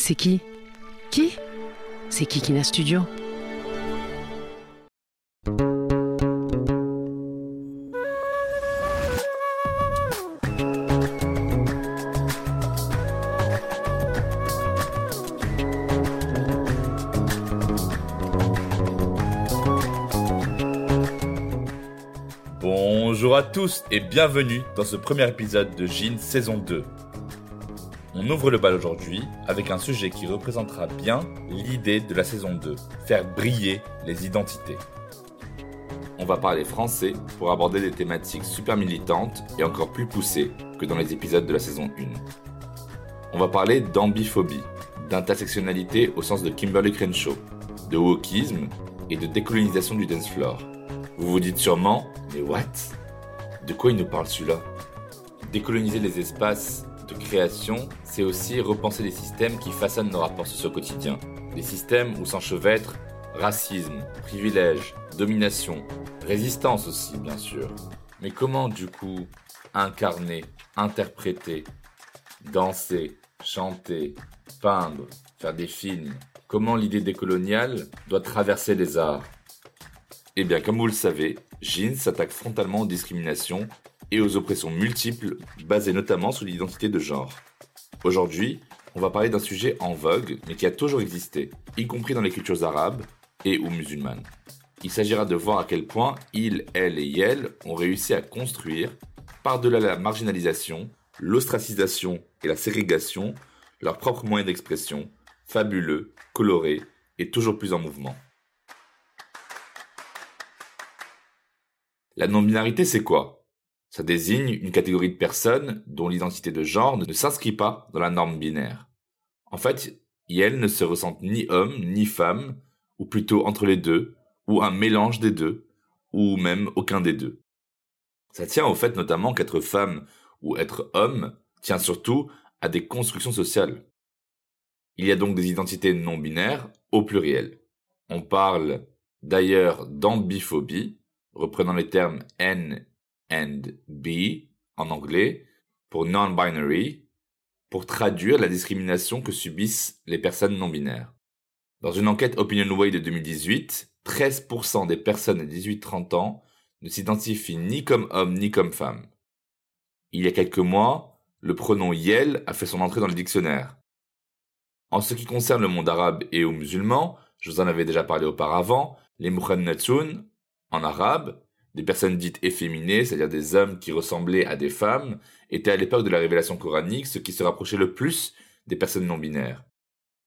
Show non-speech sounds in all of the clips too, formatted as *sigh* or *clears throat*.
C'est qui? Qui? C'est Kikina Studio? Bonjour à tous et bienvenue dans ce premier épisode de Jean saison 2. On ouvre le bal aujourd'hui avec un sujet qui représentera bien l'idée de la saison 2, faire briller les identités. On va parler français pour aborder des thématiques super militantes et encore plus poussées que dans les épisodes de la saison 1. On va parler d'ambiphobie, d'intersectionnalité au sens de Kimberly Crenshaw, de wokisme et de décolonisation du dance floor. Vous vous dites sûrement, mais what? De quoi il nous parle celui-là? Décoloniser les espaces création, c'est aussi repenser les systèmes qui façonnent nos rapports sociaux quotidiens. Des systèmes où s'enchevêtrent racisme, privilège, domination, résistance aussi, bien sûr. Mais comment, du coup, incarner, interpréter, danser, chanter, peindre, faire des films? Comment l'idée décoloniale doit traverser les arts? Eh bien, comme vous le savez, Jean s'attaque frontalement aux discriminations et aux oppressions multiples basées notamment sur l'identité de genre. Aujourd'hui, on va parler d'un sujet en vogue mais qui a toujours existé, y compris dans les cultures arabes et ou musulmanes. Il s'agira de voir à quel point il, elle et yel ont réussi à construire, par-delà la marginalisation, l'ostracisation et la ségrégation, leurs propres moyens d'expression, fabuleux, colorés et toujours plus en mouvement. La non-binarité, c'est quoi? Ça désigne une catégorie de personnes dont l'identité de genre ne s'inscrit pas dans la norme binaire. En fait, elles ne se ressentent ni homme ni femme, ou plutôt entre les deux, ou un mélange des deux, ou même aucun des deux. Ça tient au fait notamment qu'être femme ou être homme tient surtout à des constructions sociales. Il y a donc des identités non binaires au pluriel. On parle d'ailleurs d'ambiphobie, reprenant les termes N and B en anglais pour non-binary, pour traduire la discrimination que subissent les personnes non binaires. Dans une enquête OpinionWay de 2018, 13% des personnes de 18-30 ans ne s'identifient ni comme homme ni comme femme. Il y a quelques mois, le pronom Yel a fait son entrée dans le dictionnaire. En ce qui concerne le monde arabe et aux musulmans, je vous en avais déjà parlé auparavant, les Mukhannatun en arabe, des personnes dites efféminées, c'est-à-dire des hommes qui ressemblaient à des femmes, étaient à l'époque de la révélation coranique ce qui se rapprochait le plus des personnes non binaires.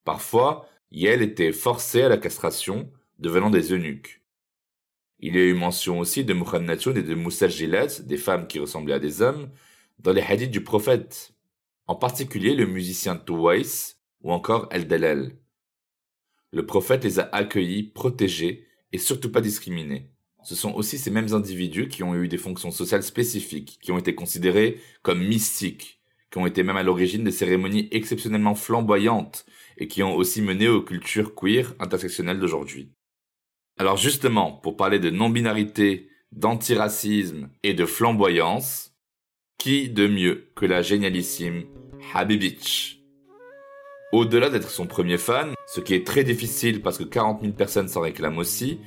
Parfois, Yel étaient forcés à la castration, devenant des eunuques. Il y a eu mention aussi de Mukhannatun et de Moussajilat, des femmes qui ressemblaient à des hommes, dans les hadiths du prophète, en particulier le musicien Tuwais ou encore El-Dalal. Le prophète les a accueillis, protégés et surtout pas discriminés ce sont aussi ces mêmes individus qui ont eu des fonctions sociales spécifiques, qui ont été considérés comme mystiques, qui ont été même à l'origine des cérémonies exceptionnellement flamboyantes et qui ont aussi mené aux cultures queer intersectionnelles d'aujourd'hui. Alors justement, pour parler de non-binarité, d'antiracisme et de flamboyance, qui de mieux que la génialissime Habibitch Au-delà d'être son premier fan, ce qui est très difficile parce que 40 000 personnes s'en réclament aussi,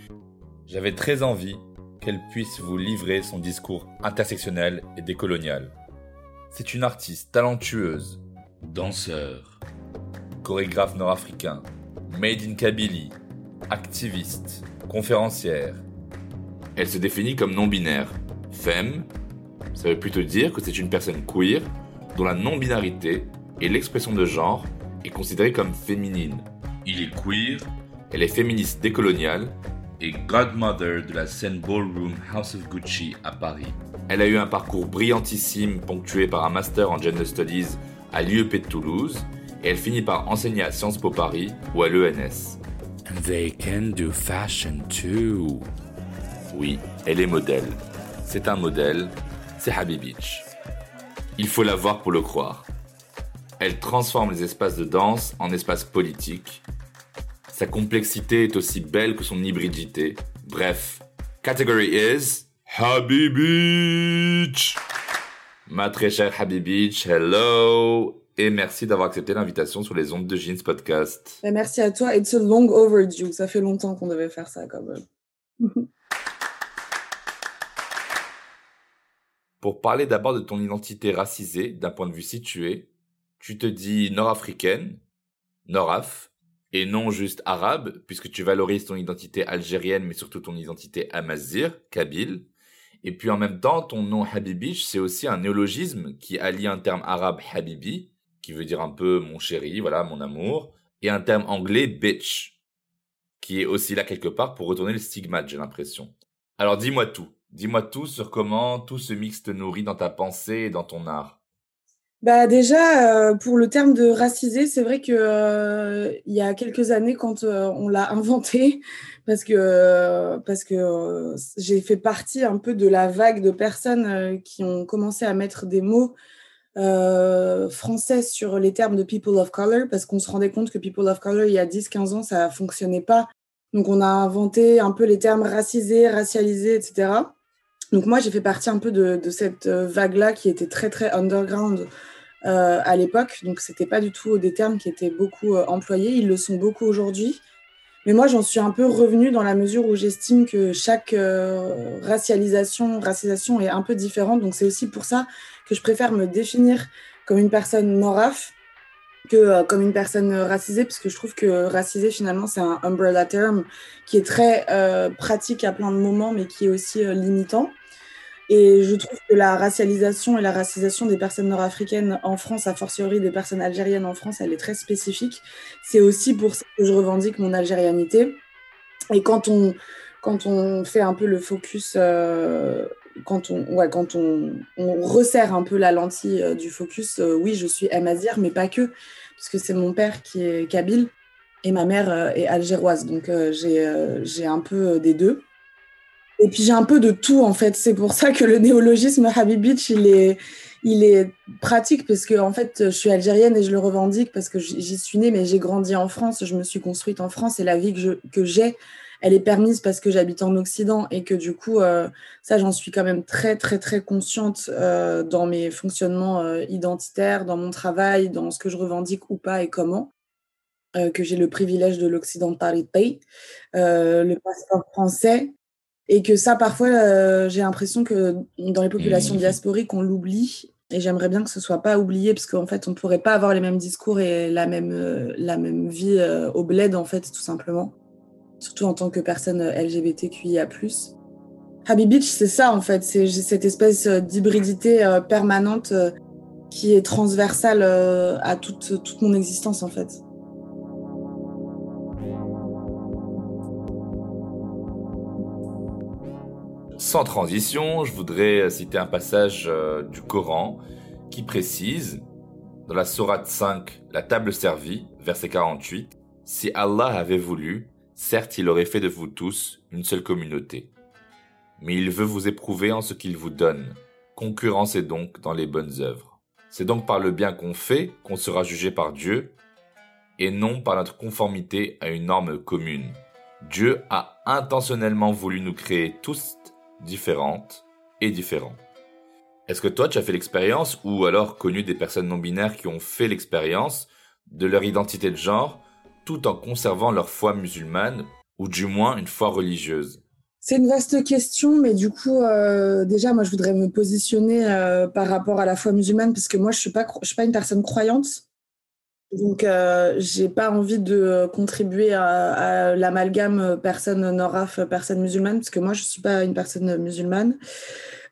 j'avais très envie qu'elle puisse vous livrer son discours intersectionnel et décolonial. C'est une artiste talentueuse, danseur, chorégraphe nord-africain, made in Kabylie, activiste, conférencière. Elle se définit comme non-binaire. Femme, ça veut plutôt dire que c'est une personne queer dont la non-binarité et l'expression de genre est considérée comme féminine. Il est queer, elle est féministe décoloniale et godmother de la scène Ballroom House of Gucci à Paris. Elle a eu un parcours brillantissime ponctué par un master en Gender Studies à l'IEP de Toulouse et elle finit par enseigner à Sciences Po Paris ou à l'ENS. And they can do fashion too. Oui, elle est modèle. C'est un modèle, c'est Habi Beach. Il faut la voir pour le croire. Elle transforme les espaces de danse en espaces politiques. Sa complexité est aussi belle que son hybridité. Bref, category is Habi Beach. Ma très chère Habi Beach, hello et merci d'avoir accepté l'invitation sur les ondes de Jeans Podcast. Ben, merci à toi. It's a long overdue. Ça fait longtemps qu'on devait faire ça quand même. *laughs* Pour parler d'abord de ton identité racisée d'un point de vue situé, tu te dis nord-africaine, nord-af, et non juste arabe, puisque tu valorises ton identité algérienne, mais surtout ton identité amazir, kabyle. Et puis en même temps, ton nom Habibish, c'est aussi un néologisme qui allie un terme arabe Habibi, qui veut dire un peu mon chéri, voilà, mon amour, et un terme anglais bitch, qui est aussi là quelque part pour retourner le stigmate, j'ai l'impression. Alors dis-moi tout. Dis-moi tout sur comment tout ce mix te nourrit dans ta pensée et dans ton art. Bah déjà, euh, pour le terme de racisé, c'est vrai que euh, il y a quelques années, quand euh, on l'a *laughs* inventé, parce que parce que j'ai fait partie un peu de la vague de personnes qui ont commencé à mettre des mots français sur les termes de people of color, parce qu'on se rendait compte que people of color, il y a 10-15 ans, ça fonctionnait pas. Donc on a inventé un peu les termes racisés, racialisés, etc. Donc moi, j'ai fait partie un peu de, cette euh, vague-là qui était très, très underground euh, à l'époque. Donc c'était pas du tout des termes qui étaient beaucoup euh, employés. Ils le sont beaucoup aujourd'hui. Mais moi, j'en suis un peu revenue dans la mesure où j'estime que chaque racialisation, racisation est un peu différente. Donc c'est aussi pour ça que je préfère me définir comme une personne noraf que comme une personne racisée, parce que je trouve que racisé, finalement, c'est un umbrella term qui est très pratique à plein de moments, mais qui est aussi limitant. Et je trouve que la racialisation et la racisation des personnes nord-africaines en France, a fortiori des personnes algériennes en France, elle est très spécifique. C'est aussi pour ça que je revendique mon algérianité. Et quand on, quand on fait un peu le focus, euh, quand, on, ouais, quand on, resserre un peu la lentille euh, du focus, euh, oui, je suis amazir, mais pas que, puisque c'est mon père qui est kabyle et ma mère est algéroise. Donc j'ai un peu des deux. Et puis j'ai un peu de tout en fait. C'est pour ça que le néologisme Habibitch, il est, il est pratique parce que en fait, je suis algérienne et je le revendique parce que j'y suis née, mais j'ai grandi en France, je me suis construite en France et la vie que que j'ai, elle est permise parce que j'habite en Occident et que du coup, euh, ça, j'en suis quand même très très très consciente euh, dans mes fonctionnements euh, identitaires, dans mon travail, dans ce que je revendique ou pas et comment. que j'ai le privilège de l'occidentalité, le passeport français, et que ça, parfois, euh, j'ai l'impression que dans les populations mmh. diasporiques, on l'oublie. Et j'aimerais bien que ce soit pas oublié, parce qu'en fait, on ne pourrait pas avoir les mêmes discours et la même, euh, la même vie euh, au bled, en fait, tout simplement. Surtout en tant que personne LGBTQIA+. Happy Beach, c'est ça, en fait. C'est cette espèce d'hybridité permanente qui est transversale à toute, toute mon existence, en fait. Sans transition, je voudrais citer un passage euh, du Coran qui précise, dans la Sourate 5, la table servie, verset 48, Si Allah avait voulu, certes il aurait fait de vous tous une seule communauté. Mais il veut vous éprouver en ce qu'il vous donne. Concurrencez donc dans les bonnes œuvres. C'est donc par le bien qu'on fait qu'on sera jugé par Dieu, et non par notre conformité à une norme commune. Dieu a intentionnellement voulu nous créer tous différentes et différents. Est-ce que toi, tu as fait l'expérience ou alors connu des personnes non binaires qui ont fait l'expérience de leur identité de genre tout en conservant leur foi musulmane ou du moins une foi religieuse? C'est une vaste question, mais du coup, euh, déjà, moi, je voudrais me positionner euh, par rapport à la foi musulmane parce que moi, je suis suis pas une personne croyante. Donc, euh, j'ai pas envie de contribuer à, l'amalgame personne noraf, personne musulmane, parce que moi, je suis pas une personne musulmane.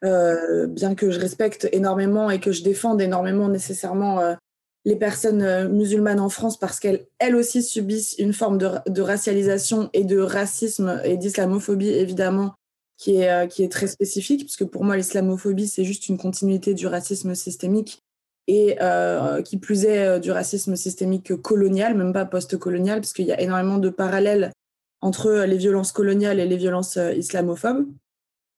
Euh, bien que je respecte énormément et que je défende énormément nécessairement euh, les personnes euh, musulmanes en France parce qu'elles elles aussi subissent une forme de, de racialisation et de racisme et d'islamophobie évidemment qui est, qui est très spécifique, puisque pour moi, l'islamophobie, c'est juste une continuité du racisme systémique et qui plus est du racisme systémique colonial, même pas post-colonial, parce qu'il y a énormément de parallèles entre les violences coloniales et les violences islamophobes.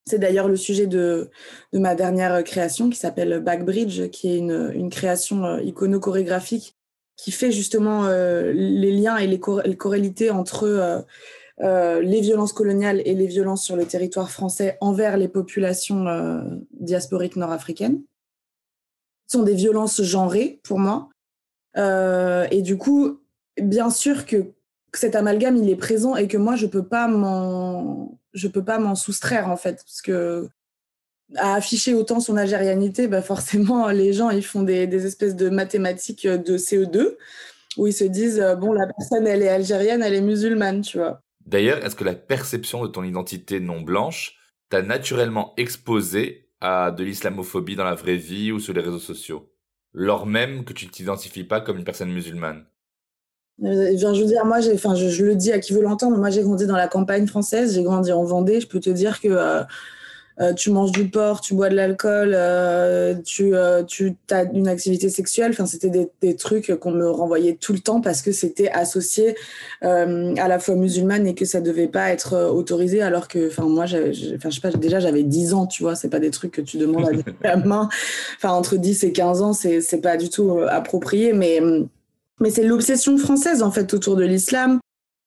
C'est d'ailleurs le sujet de, ma dernière création qui s'appelle Backbridge, qui est une, création icono-chorégraphique qui fait justement les liens et les, corrélités entre euh, les violences coloniales et les violences sur le territoire français envers les populations euh, diasporiques nord-africaines sont des violences genrées pour moi. Euh, et du coup, bien sûr que cet amalgame il est présent et que moi je peux pas m'en je peux pas m'en soustraire en fait parce que à afficher autant son algérianité, bah forcément les gens ils font des, des espèces de mathématiques de CE2 où ils se disent bon la personne elle est algérienne, elle est musulmane, tu vois. D'ailleurs, est-ce que la perception de ton identité non blanche t'a naturellement exposé à de l'islamophobie dans la vraie vie ou sur les réseaux sociaux, lors même que tu t'identifies pas comme une personne musulmane euh, je veux dire, moi, enfin, je, le dis à qui veut l'entendre, moi, j'ai grandi dans la campagne française, j'ai grandi en Vendée. Je peux te dire que euh, euh, tu manges du porc, tu bois de l'alcool, euh, tu, euh, tu as une activité sexuelle. Enfin, c'était des, des, trucs qu'on me renvoyait tout le temps parce que c'était associé à la foi musulmane et que ça devait pas être autorisé. Alors que, enfin, moi, enfin, je sais pas, déjà j'avais 10 ans, tu vois, c'est pas des trucs que tu demandes à la *laughs* main. Enfin, entre 10 et 15 ans, c'est c'est pas du tout approprié, mais mais c'est l'obsession française en fait autour de l'islam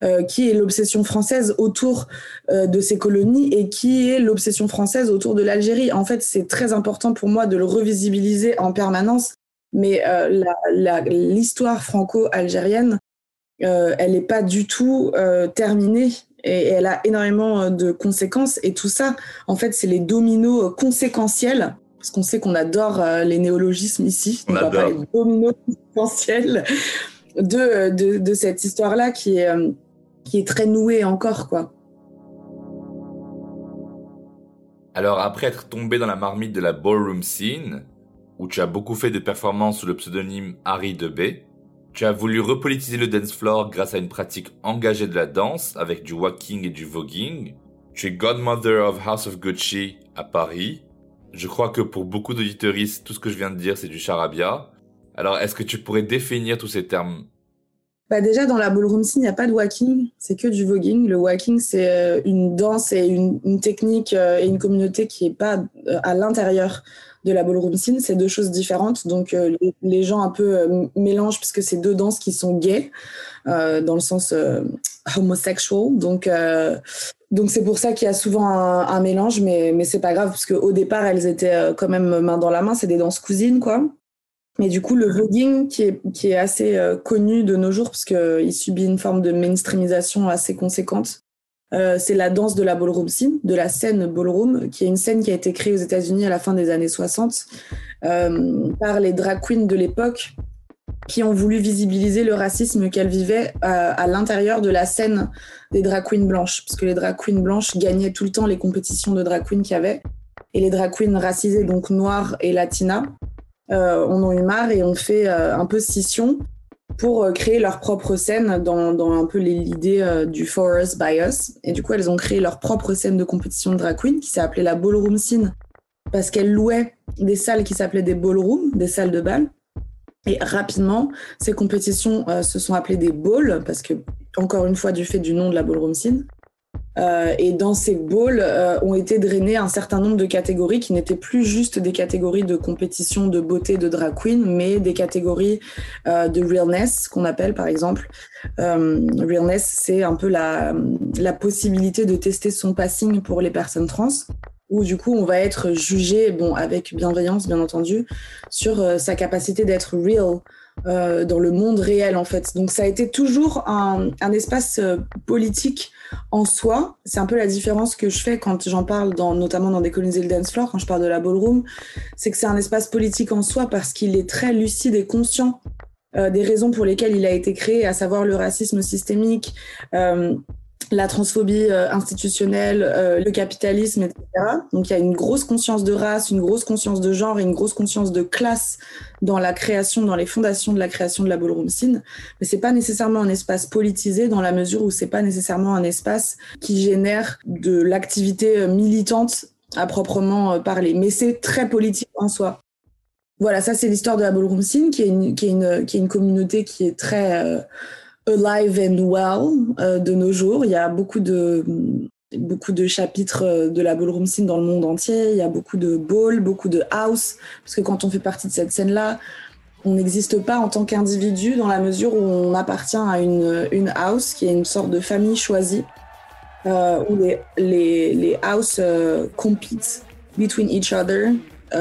euh, qui est l'obsession française autour euh, de ces colonies et qui est l'obsession française autour de l'Algérie. En fait, c'est très important pour moi de le revisibiliser en permanence, mais euh, l'histoire franco-algérienne, elle n'est pas du tout terminée et, elle a énormément de conséquences. Et tout ça, en fait, c'est les dominos conséquentiels parce qu'on sait qu'on adore les néologismes ici. On, adore. les dominos conséquentiels de, de, de cette histoire-là qui est qui est très noué encore, quoi. Alors, après être tombé dans la marmite de la ballroom scene, où tu as beaucoup fait de performances sous le pseudonyme Harry B, tu as voulu repolitiser le dance floor grâce à une pratique engagée de la danse avec du walking et du voguing. Tu es godmother of House of Gucci à Paris. Je crois que pour beaucoup d'auditeuristes, tout ce que je viens de dire, c'est du charabia. Alors, est-ce que tu pourrais définir tous ces termes bah déjà, dans la ballroom scene, il n'y a pas de walking, c'est que du voguing. Le walking, c'est euh, une danse et une, technique euh, et une communauté qui n'est pas euh, à l'intérieur de la ballroom scene. C'est deux choses différentes. Donc, les, gens un peu mélangent puisque c'est deux danses qui sont gays, dans le sens homosexual. Donc, donc c'est pour ça qu'il y a souvent un, un mélange, mais, mais c'est pas grave parce qu'au départ, elles étaient quand même main dans la main. C'est des danses cousines, quoi. Mais du coup, le voguing, qui est, qui est assez euh, connu de nos jours, parce qu'il subit une forme de mainstreamisation assez conséquente, euh, c'est la danse de la ballroom scene, de la scène ballroom, qui est une scène qui a été créée aux États-Unis à la fin des années 60 euh, par les drag queens de l'époque, qui ont voulu visibiliser le racisme qu'elles vivaient à, à l'intérieur de la scène des drag queens blanches, parce que les drag queens blanches gagnaient tout le temps les compétitions de drag queens qu'il y avait, et les drag queens racisées, donc noires et latinas, euh, on en a eu marre et on fait euh, un peu scission pour euh, créer leur propre scène dans, un peu l'idée du For Us Us. Et du coup, elles ont créé leur propre scène de compétition de drag queen qui s'est appelée la Ballroom Scene parce qu'elles louaient des salles qui s'appelaient des ballrooms, des salles de bal. Et rapidement, ces compétitions se sont appelées des balls parce que, encore une fois, du fait du nom de la Ballroom Scene, euh, et dans ces balls euh, ont été drainés un certain nombre de catégories qui n'étaient plus juste des catégories de compétition de beauté de drag queen, mais des catégories euh, de realness qu'on appelle par exemple. realness, c'est un peu la, la possibilité de tester son passing pour les personnes trans où du coup on va être jugé, bon avec bienveillance bien entendu, sur sa capacité d'être real, euh, dans le monde réel en fait. Donc ça a été toujours un, un espace euh, politique en soi. C'est un peu la différence que je fais quand j'en parle, dans, notamment dans Décoloniser le dance floor, quand je parle de la ballroom, c'est que c'est un espace politique en soi parce qu'il est très lucide et conscient euh, des raisons pour lesquelles il a été créé, à savoir le racisme systémique. Euh, la transphobie euh, institutionnelle, euh, le capitalisme, etc. Donc il y a une grosse conscience de race, une grosse conscience de genre et une grosse conscience de classe dans la création, dans les fondations de la création de la ballroom scene. Mais c'est pas nécessairement un espace politisé dans la mesure où c'est pas nécessairement un espace qui génère de l'activité militante à proprement parler. Mais c'est très politique en soi. Voilà, ça c'est l'histoire de la ballroom scene, qui est une, qui est une, qui est une communauté qui est très alive and well euh, de nos jours. Il y a beaucoup de beaucoup de chapitres euh, de la ballroom scene dans le monde entier. Il y a beaucoup de ball, beaucoup de house, parce que quand on fait partie de cette scène-là, on n'existe pas en tant qu'individu dans la mesure où on appartient à une, une house qui est une sorte de famille choisie, euh, où les, les, les house compete between each other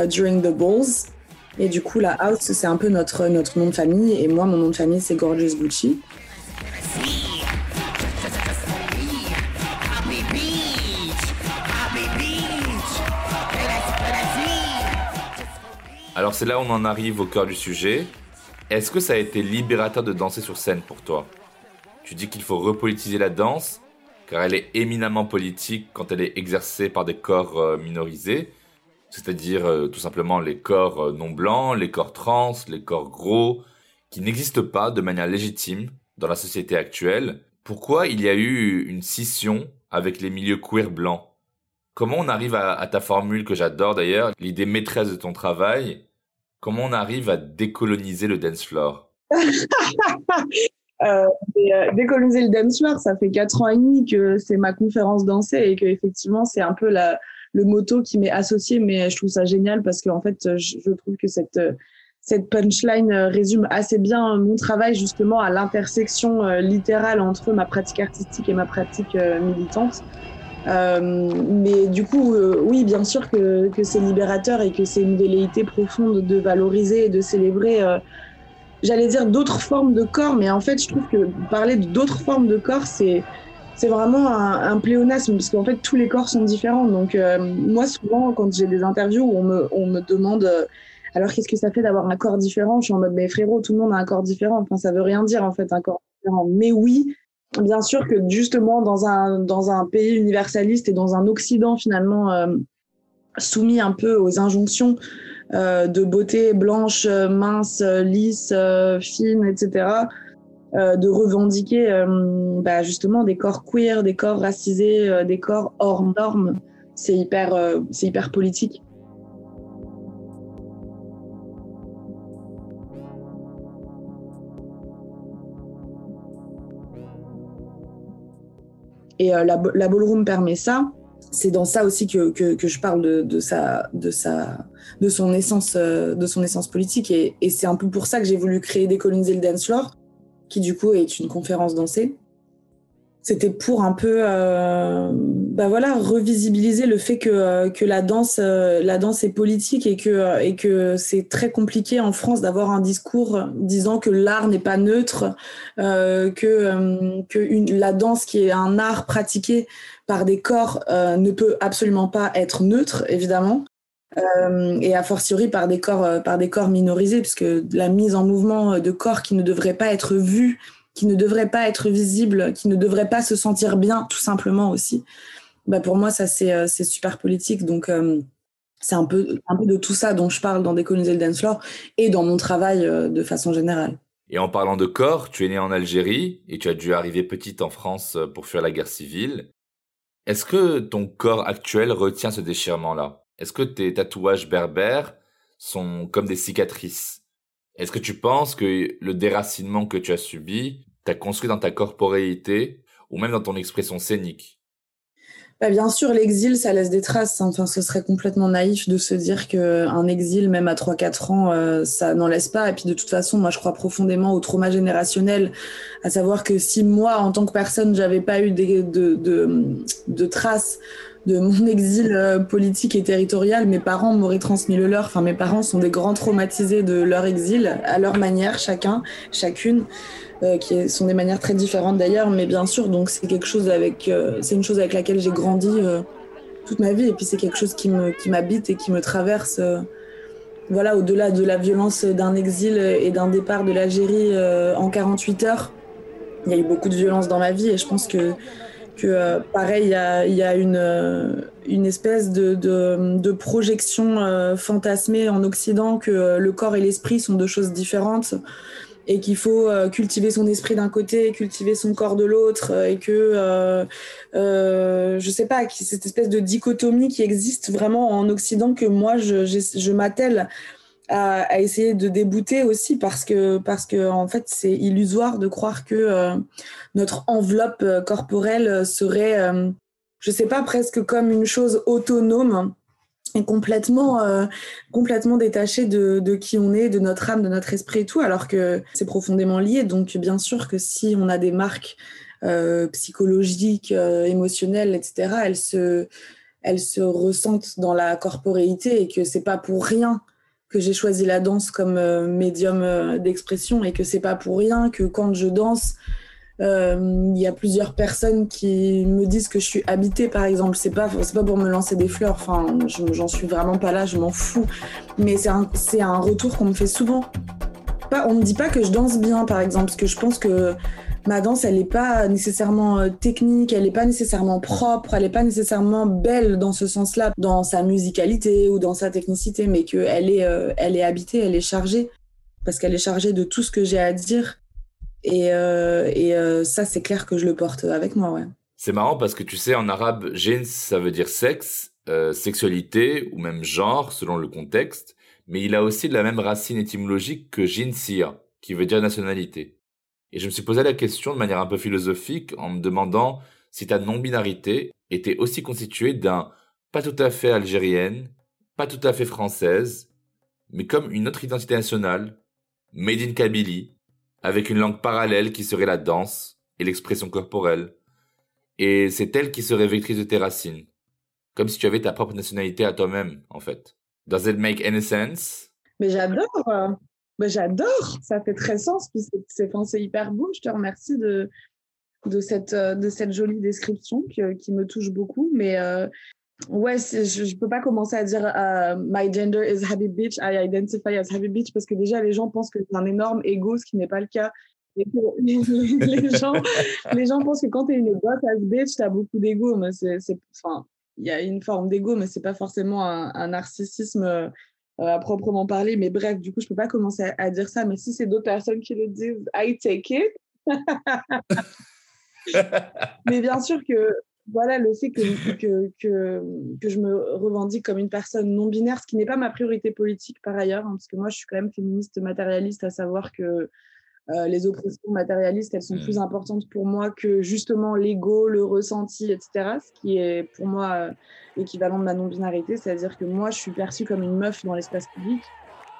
during the balls. Et du coup, la house, c'est un peu notre, notre nom de famille. Et moi, mon nom de famille, c'est Gorgeous Gucci. Alors c'est là où on en arrive au cœur du sujet. Est-ce que ça a été libérateur de danser sur scène pour toi? Tu dis qu'il faut repolitiser la danse, car elle est éminemment politique quand elle est exercée par des corps euh, minorisés, c'est-à-dire euh, tout simplement les corps euh, non blancs, les corps trans, les corps gros, qui n'existent pas de manière légitime dans la société actuelle. Pourquoi il y a eu une scission avec les milieux queer blancs? Comment on arrive à, ta formule que j'adore d'ailleurs, l'idée maîtresse de ton travail, Comment on arrive à décoloniser le dance floor? *laughs* Euh, euh, décoloniser le dance floor, ça fait quatre ans et demi que c'est ma conférence dansée et que effectivement c'est un peu le motto qui m'est associé, mais je trouve ça génial parce qu'en fait je, je, trouve que cette cette punchline résume assez bien mon travail justement à l'intersection euh, littérale entre ma pratique artistique et ma pratique euh, militante. Euh, mais du coup, euh, oui, bien sûr que, que c'est libérateur et que c'est une velléité profonde de valoriser et de célébrer, euh, j'allais dire, d'autres formes de corps. Mais en fait, je trouve que parler d'autres formes de corps, c'est c'est vraiment un, un, pléonasme, parce qu'en fait, tous les corps sont différents. Donc, euh, moi, souvent, quand j'ai des interviews où on me, on me demande alors qu'est-ce que ça fait d'avoir un corps différent, je suis en mode, mais frérot, tout le monde a un corps différent. Enfin, ça veut rien dire, en fait, un corps différent. Mais oui, bien sûr que justement dans un, pays universaliste et dans un Occident finalement euh, soumis un peu aux injonctions euh, de beauté blanche, mince, lisse, euh, fine, etc., euh, de revendiquer euh, bah, justement des corps queer, des corps racisés, des corps hors normes, c'est c'est hyper politique. Et euh, la, ballroom permet ça. C'est dans ça aussi que, je parle de, sa, de, son essence, euh, de son essence politique. Et, et c'est un peu pour ça que j'ai voulu créer Décoloniser le Dance Floor, qui du coup est une conférence dansée c'était pour un peu euh, bah voilà revisibiliser le fait que euh, que la danse euh, la danse est politique et que euh, et que c'est très compliqué en France d'avoir un discours disant que l'art n'est pas neutre que que la danse qui est un art pratiqué par des corps ne peut absolument pas être neutre évidemment et a fortiori par des corps par des corps minorisés puisque la mise en mouvement de corps qui ne devraient pas être vus qui ne devrait pas être visible, qui ne devrait pas se sentir bien, tout simplement aussi. Bah pour moi, ça, c'est euh, super politique. Donc, euh, c'est un peu, un peu de tout ça dont je parle dans Décoloniser le dance et dans mon travail euh, de façon générale. Et en parlant de corps, tu es né en Algérie et tu as dû arriver petite en France pour fuir la guerre civile. Est-ce que ton corps actuel retient ce déchirement-là? Est-ce que tes tatouages berbères sont comme des cicatrices? Est-ce que tu penses que le déracinement que tu as subi t'as construit dans ta corporéité ou même dans ton expression scénique? Bah bien sûr, l'exil, ça laisse des traces. Enfin, ce serait complètement naïf de se dire qu'un exil, même à 3-4 ans, euh, ça n'en laisse pas. Et puis de toute façon, moi, je crois profondément au trauma générationnel, à savoir que si moi, en tant que personne, j'avais pas eu de, de, de traces de mon exil euh, politique et territorial, mes parents m'auraient transmis le leur. Enfin, mes parents sont des grands traumatisés de leur exil, à leur manière, chacun, chacune. Euh, qui sont des manières très différentes d'ailleurs, mais bien sûr, donc c'est quelque chose avec, euh, c'est une chose avec laquelle j'ai grandi euh, toute ma vie, et puis c'est quelque chose qui me, qui m'habite et qui me traverse. voilà, au-delà de la violence d'un exil et d'un départ de l'Algérie en 48 heures, il y a eu beaucoup de violence dans ma vie, et je pense que que pareil, il y a, une, une espèce de, de projection fantasmée en Occident que le corps et l'esprit sont deux choses différentes et qu'il faut euh, cultiver son esprit d'un côté, cultiver son corps de l'autre, euh, et que euh, euh, je sais pas, cette espèce de dichotomie qui existe vraiment en Occident que moi je, m'attelle à, essayer de débouter aussi parce que parce que en fait c'est illusoire de croire que notre enveloppe corporelle serait je sais pas presque comme une chose autonome complètement, euh, complètement détaché de, de, qui on est, de notre âme, de notre esprit et tout, alors que c'est profondément lié. Donc, bien sûr que si on a des marques euh, psychologiques, euh, émotionnelles, etc., elles se, elles se ressentent dans la corporéité et que c'est pas pour rien que j'ai choisi la danse comme médium d'expression et que c'est pas pour rien que quand je danse, il y a plusieurs personnes qui me disent que je suis habitée, par exemple. C'est pas, c'est pas pour me lancer des fleurs. Enfin, j'en suis vraiment pas là. Je m'en fous. Mais c'est un, c'est un retour qu'on me fait souvent. Pas, on me dit pas que je danse bien, par exemple, parce que je pense que ma danse, elle n'est pas nécessairement euh, technique, elle n'est pas nécessairement propre, elle n'est pas nécessairement belle dans ce sens-là, dans sa musicalité ou dans sa technicité, mais qu'elle est, euh, elle est habitée, elle est chargée, parce qu'elle est chargée de tout ce que j'ai à dire et, euh, euh, ça, c'est clair que je le porte avec moi, ouais. C'est marrant parce que tu sais, en arabe, jins, ça veut dire sexe, euh, sexualité ou même genre selon le contexte, mais il a aussi la même racine étymologique que jinsia, qui veut dire nationalité. Et je me suis posé la question de manière un peu philosophique en me demandant si ta non-binarité était aussi constituée d'un pas tout à fait algérienne, pas tout à fait française, mais comme une autre identité nationale, made in Kabylie, avec une langue parallèle qui serait la danse et l'expression corporelle. Et c'est elle qui serait vectrice de tes racines. Comme si tu avais ta propre nationalité à toi-même, en fait. Does it make any sense? Mais j'adore! Mais j'adore! Ça fait très sens, puis c'est, c'est hyper beau. Je te remercie de, de, cette, de cette jolie description qui, qui me touche beaucoup. Mais euh, Ouais, je, je peux pas commencer à dire uh, my gender is happy bitch, I identify as happy bitch parce que déjà les gens pensent que c'est un énorme ego, ce qui n'est pas le cas. *laughs* Les, gens, les gens pensent que quand tu es une boss as bitch, tu beaucoup d'ego, enfin, il y a une forme d'ego, mais c'est pas forcément un, narcissisme euh, à proprement parler. Mais bref, du coup, je peux pas commencer à dire ça. Mais si c'est d'autres personnes qui le disent, I take it. *laughs* mais bien sûr que voilà le fait que, que, que, que, je me revendique comme une personne non binaire, ce qui n'est pas ma priorité politique par ailleurs, hein, parce que moi je suis quand même féministe matérialiste, à savoir que euh, les oppressions matérialistes, elles sont mmh. plus importantes pour moi que justement l'ego, le ressenti, etc. Ce qui est pour moi euh, l'équivalent de ma non-binarité, c'est-à-dire que moi je suis perçue comme une meuf dans l'espace public.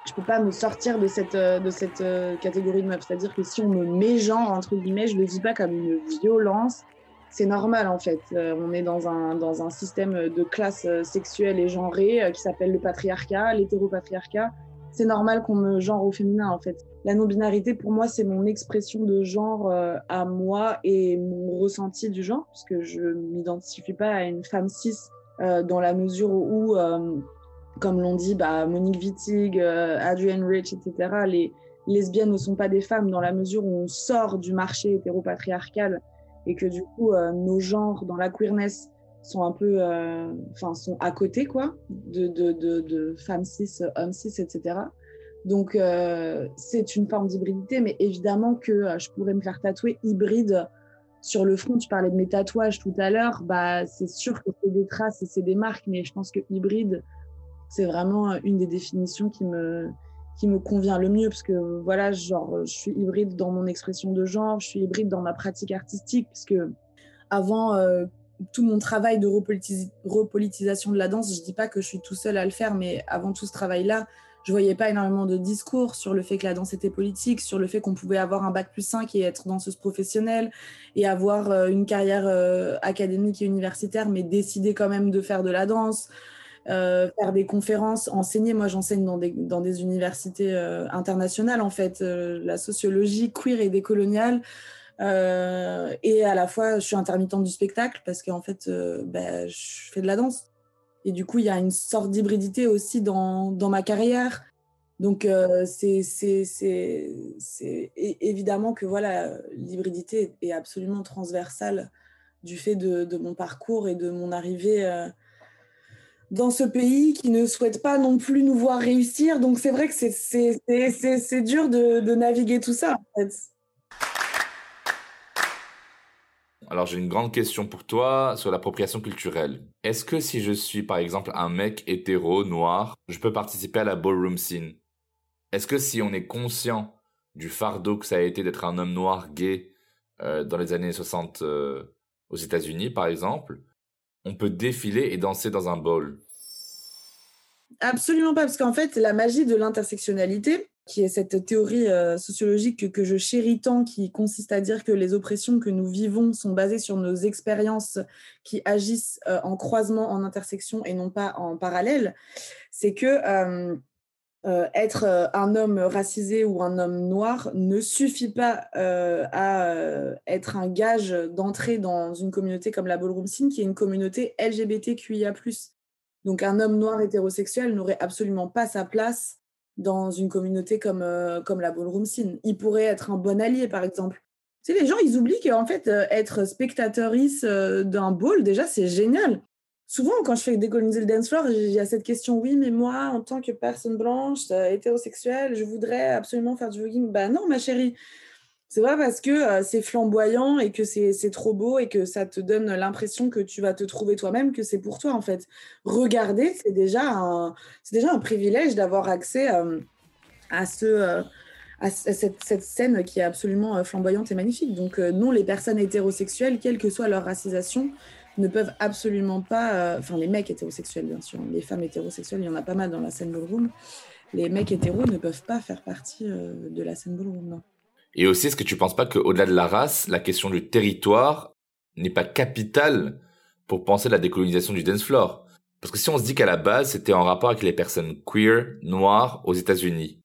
Je peux pas me sortir de cette, euh, de cette catégorie de meuf. C'est-à-dire que si on me met genre, entre guillemets, je le dis pas comme une violence, c'est normal en fait. Euh, on est dans un, dans un système de classe euh, sexuelle et genrée euh, qui s'appelle le patriarcat, l'hétéropatriarcat. C'est normal qu'on me genre au féminin en fait. La non-binarité pour moi c'est mon expression de genre à moi et mon ressenti du genre parce que je m'identifie pas à une femme cis dans la mesure où, comme l'ont dit bah, Monique Wittig, Adrienne Rich, etc. Les lesbiennes ne sont pas des femmes dans la mesure où on sort du marché hétéropatriarcal et que du coup euh, nos genres dans la queerness sont un peu, euh, enfin sont à côté quoi, de, de, de, de femmes cis, hommes cis, etc. Donc euh, c'est une forme d'hybridité, mais évidemment que je pourrais me faire tatouer hybride sur le front. Tu parlais de mes tatouages tout à l'heure, bah c'est sûr que c'est des traces et c'est des marques, mais je pense que hybride c'est vraiment une des définitions qui me qui me convient le mieux parce que voilà genre je suis hybride dans mon expression de genre je suis hybride dans ma pratique artistique parce que avant euh, tout mon travail de repolitisation de la danse je dis pas que je suis tout seul à le faire mais avant tout ce travail là je voyais pas énormément de discours sur le fait que la danse était politique sur le fait qu'on pouvait avoir un bac plus 5 et être danseuse professionnelle et avoir euh, une carrière euh, académique et universitaire mais décider quand même de faire de la danse euh, faire des conférences, enseigner. Moi, j'enseigne dans des, universités euh, internationales, en fait, euh, la sociologie queer et décoloniale. et à la fois, je suis intermittente du spectacle parce qu'en fait, ben, je fais de la danse. Et du coup, il y a une sorte d'hybridité aussi dans, dans ma carrière. Donc, c'est évidemment que voilà, l'hybridité est absolument transversale du fait de, mon parcours et de mon arrivée dans ce pays qui ne souhaite pas non plus nous voir réussir. Donc c'est vrai que c'est dur de, de, naviguer tout ça. Alors j'ai une grande question pour toi sur l'appropriation culturelle. Est-ce que si je suis par exemple un mec hétéro, noir, je peux participer à la ballroom scene? Est-ce que si on est conscient du fardeau que ça a été d'être un homme noir gay euh, dans les années 60 euh, aux États-Unis par exemple, on peut défiler et danser dans un ball Absolument pas, parce qu'en fait, la magie de l'intersectionnalité, qui est cette théorie euh, sociologique que, je chéris tant, qui consiste à dire que les oppressions que nous vivons sont basées sur nos expériences qui agissent euh, en croisement, en intersection et non pas en parallèle, c'est que euh, être un homme racisé ou un homme noir ne suffit pas à être un gage d'entrée dans une communauté comme la ballroom scene, qui est une communauté LGBTQIA+. Donc un homme noir hétérosexuel n'aurait absolument pas sa place dans une communauté comme, euh, comme la ballroom scene. Il pourrait être un bon allié, par exemple. Tu les gens, ils oublient qu'en fait, euh, être spectatrice euh, d'un ball, déjà, c'est génial. Souvent, quand je fais décoloniser le dance floor, il y a cette question, oui, mais moi, en tant que personne blanche, hétérosexuelle, je voudrais absolument faire du voguing. Bah non, ma chérie, c'est vrai parce que euh, c'est flamboyant et que c'est trop beau et que ça te donne l'impression que tu vas te trouver toi-même, que c'est pour toi en fait. Regarder, c'est déjà déjà un privilège d'avoir accès euh, à, ce, euh, à cette, cette, scène qui est absolument flamboyante et magnifique. Donc non, les personnes hétérosexuelles, quelle que soit leur racisation, ne peuvent absolument pas, enfin les mecs hétérosexuels bien sûr, les femmes hétérosexuelles, il y en a pas mal dans la scène ballroom, les mecs hétéros ne peuvent pas faire partie de la scène ballroom. Et aussi, est-ce que tu penses pas qu'au-delà de la race, la question du territoire n'est pas capitale pour penser la décolonisation du dance floor? Parce que si on se dit qu'à la base, c'était en rapport avec les personnes queer, noires aux États-Unis,